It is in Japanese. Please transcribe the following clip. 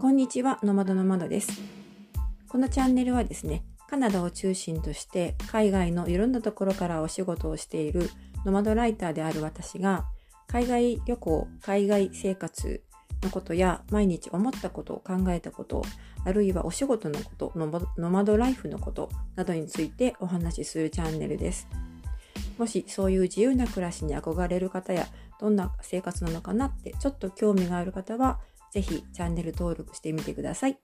こんにちは、ノマドの窓です。このチャンネルはですね、カナダを中心として海外のいろんなところからお仕事をしているノマドライターである私が、海外旅行、海外生活のことや毎日思ったことを、考えたこと、あるいはお仕事のこと、ノマドライフのことなどについてお話しするチャンネルです。もしそういう自由な暮らしに憧れる方やどんな生活なのかなってちょっと興味がある方はぜひチャンネル登録してみてください。